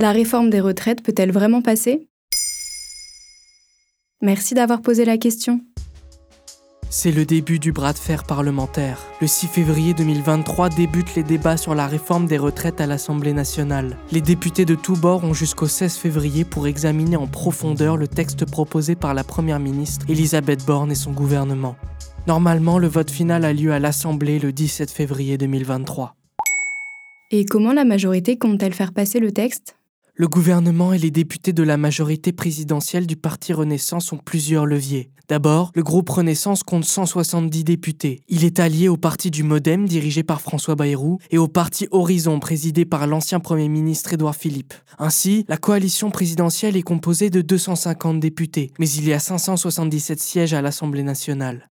La réforme des retraites peut-elle vraiment passer? Merci d'avoir posé la question. C'est le début du bras de fer parlementaire. Le 6 février 2023 débutent les débats sur la réforme des retraites à l'Assemblée nationale. Les députés de tous bords ont jusqu'au 16 février pour examiner en profondeur le texte proposé par la Première ministre Elisabeth Borne et son gouvernement. Normalement, le vote final a lieu à l'Assemblée le 17 février 2023. Et comment la majorité compte-t-elle faire passer le texte? Le gouvernement et les députés de la majorité présidentielle du Parti Renaissance ont plusieurs leviers. D'abord, le groupe Renaissance compte 170 députés. Il est allié au parti du Modem, dirigé par François Bayrou, et au parti Horizon, présidé par l'ancien Premier ministre Édouard Philippe. Ainsi, la coalition présidentielle est composée de 250 députés, mais il y a 577 sièges à l'Assemblée nationale.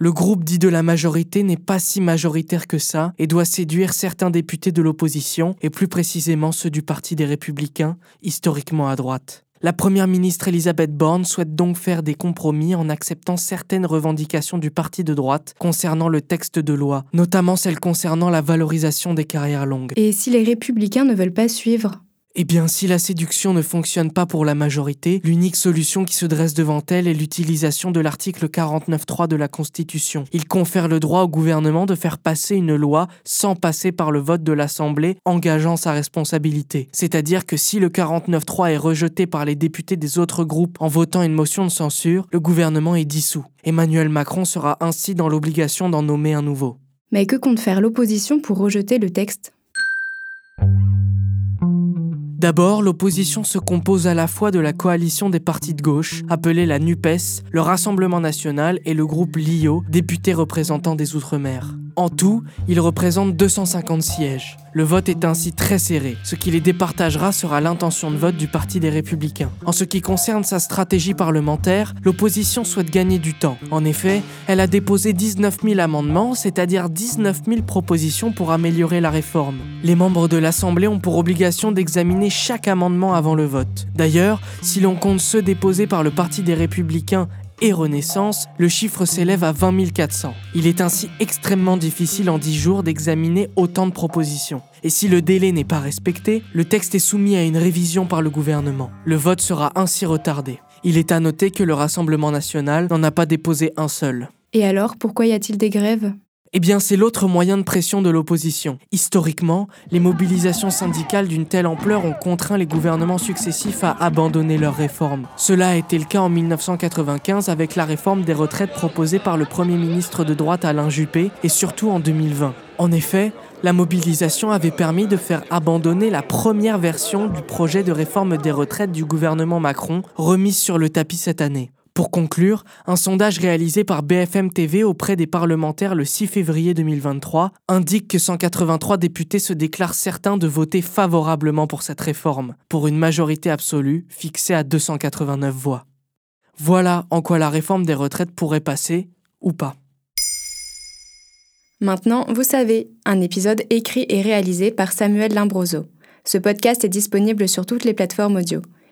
Le groupe dit de la majorité n'est pas si majoritaire que ça et doit séduire certains députés de l'opposition, et plus précisément ceux du Parti des Républicains, historiquement à droite. La Première ministre Elisabeth Borne souhaite donc faire des compromis en acceptant certaines revendications du parti de droite concernant le texte de loi, notamment celles concernant la valorisation des carrières longues. Et si les républicains ne veulent pas suivre eh bien, si la séduction ne fonctionne pas pour la majorité, l'unique solution qui se dresse devant elle est l'utilisation de l'article 49.3 de la Constitution. Il confère le droit au gouvernement de faire passer une loi sans passer par le vote de l'Assemblée, engageant sa responsabilité. C'est-à-dire que si le 49.3 est rejeté par les députés des autres groupes en votant une motion de censure, le gouvernement est dissous. Emmanuel Macron sera ainsi dans l'obligation d'en nommer un nouveau. Mais que compte faire l'opposition pour rejeter le texte? D'abord, l'opposition se compose à la fois de la coalition des partis de gauche, appelée la NUPES, le Rassemblement national et le groupe LIO, député représentant des Outre-mer. En tout, ils représentent 250 sièges. Le vote est ainsi très serré. Ce qui les départagera sera l'intention de vote du Parti des Républicains. En ce qui concerne sa stratégie parlementaire, l'opposition souhaite gagner du temps. En effet, elle a déposé 19 000 amendements, c'est-à-dire 19 000 propositions pour améliorer la réforme. Les membres de l'Assemblée ont pour obligation d'examiner chaque amendement avant le vote. D'ailleurs, si l'on compte ceux déposés par le Parti des Républicains et Renaissance, le chiffre s'élève à 20 400. Il est ainsi extrêmement difficile en 10 jours d'examiner autant de propositions. Et si le délai n'est pas respecté, le texte est soumis à une révision par le gouvernement. Le vote sera ainsi retardé. Il est à noter que le Rassemblement national n'en a pas déposé un seul. Et alors, pourquoi y a-t-il des grèves? Eh bien, c'est l'autre moyen de pression de l'opposition. Historiquement, les mobilisations syndicales d'une telle ampleur ont contraint les gouvernements successifs à abandonner leurs réformes. Cela a été le cas en 1995 avec la réforme des retraites proposée par le Premier ministre de droite Alain Juppé et surtout en 2020. En effet, la mobilisation avait permis de faire abandonner la première version du projet de réforme des retraites du gouvernement Macron, remise sur le tapis cette année. Pour conclure, un sondage réalisé par BFM TV auprès des parlementaires le 6 février 2023 indique que 183 députés se déclarent certains de voter favorablement pour cette réforme, pour une majorité absolue fixée à 289 voix. Voilà en quoi la réforme des retraites pourrait passer ou pas. Maintenant, vous savez, un épisode écrit et réalisé par Samuel Limbroso. Ce podcast est disponible sur toutes les plateformes audio.